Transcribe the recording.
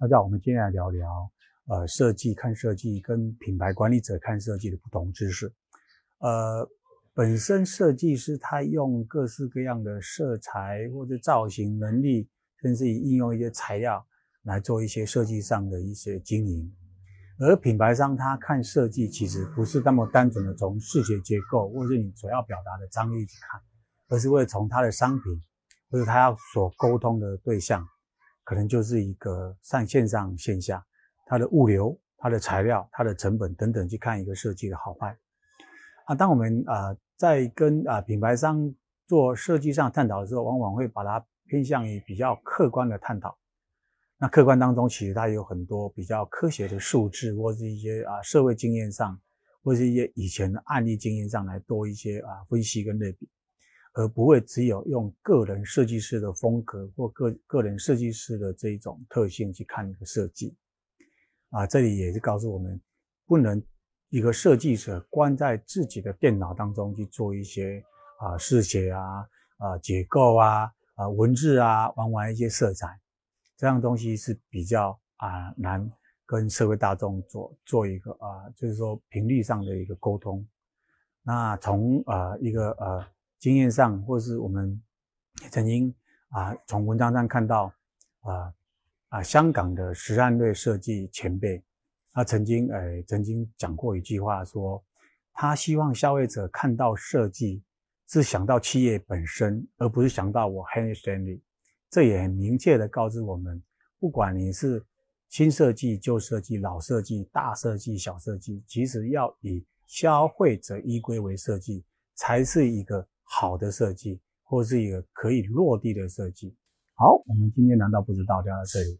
大家好，我们今天来聊聊，呃，设计看设计跟品牌管理者看设计的不同知识。呃，本身设计师他用各式各样的色彩或者造型能力，甚至于应用一些材料来做一些设计上的一些经营。而品牌商他看设计，其实不是那么单纯的从视觉结构或者你所要表达的张力去看，而是会从他的商品或者他要所沟通的对象。可能就是一个上线上线下，它的物流、它的材料、它的成本等等，去看一个设计的好坏。啊，当我们啊在跟啊品牌商做设计上探讨的时候，往往会把它偏向于比较客观的探讨。那客观当中，其实它有很多比较科学的数字，或是一些啊社会经验上，或是一些以前的案例经验上来多一些啊分析跟类比。而不会只有用个人设计师的风格或个个人设计师的这一种特性去看一个设计，啊，这里也是告诉我们，不能一个设计者关在自己的电脑当中去做一些啊视觉啊啊结构啊啊文字啊玩玩一些色彩，这样东西是比较啊难跟社会大众做做一个啊就是说频率上的一个沟通。那从啊一个呃。经验上，或是我们曾经啊从文章上看到啊啊香港的石汉瑞设计前辈，他曾经诶、呃、曾经讲过一句话说，说他希望消费者看到设计是想到企业本身，而不是想到我 Henry Stanley。这也很明确的告知我们，不管你是新设计、旧设计、老设计、大设计、小设计，其实要以消费者依归为设计，才是一个。好的设计，或是一个可以落地的设计。好，我们今天难道不知道就到这里。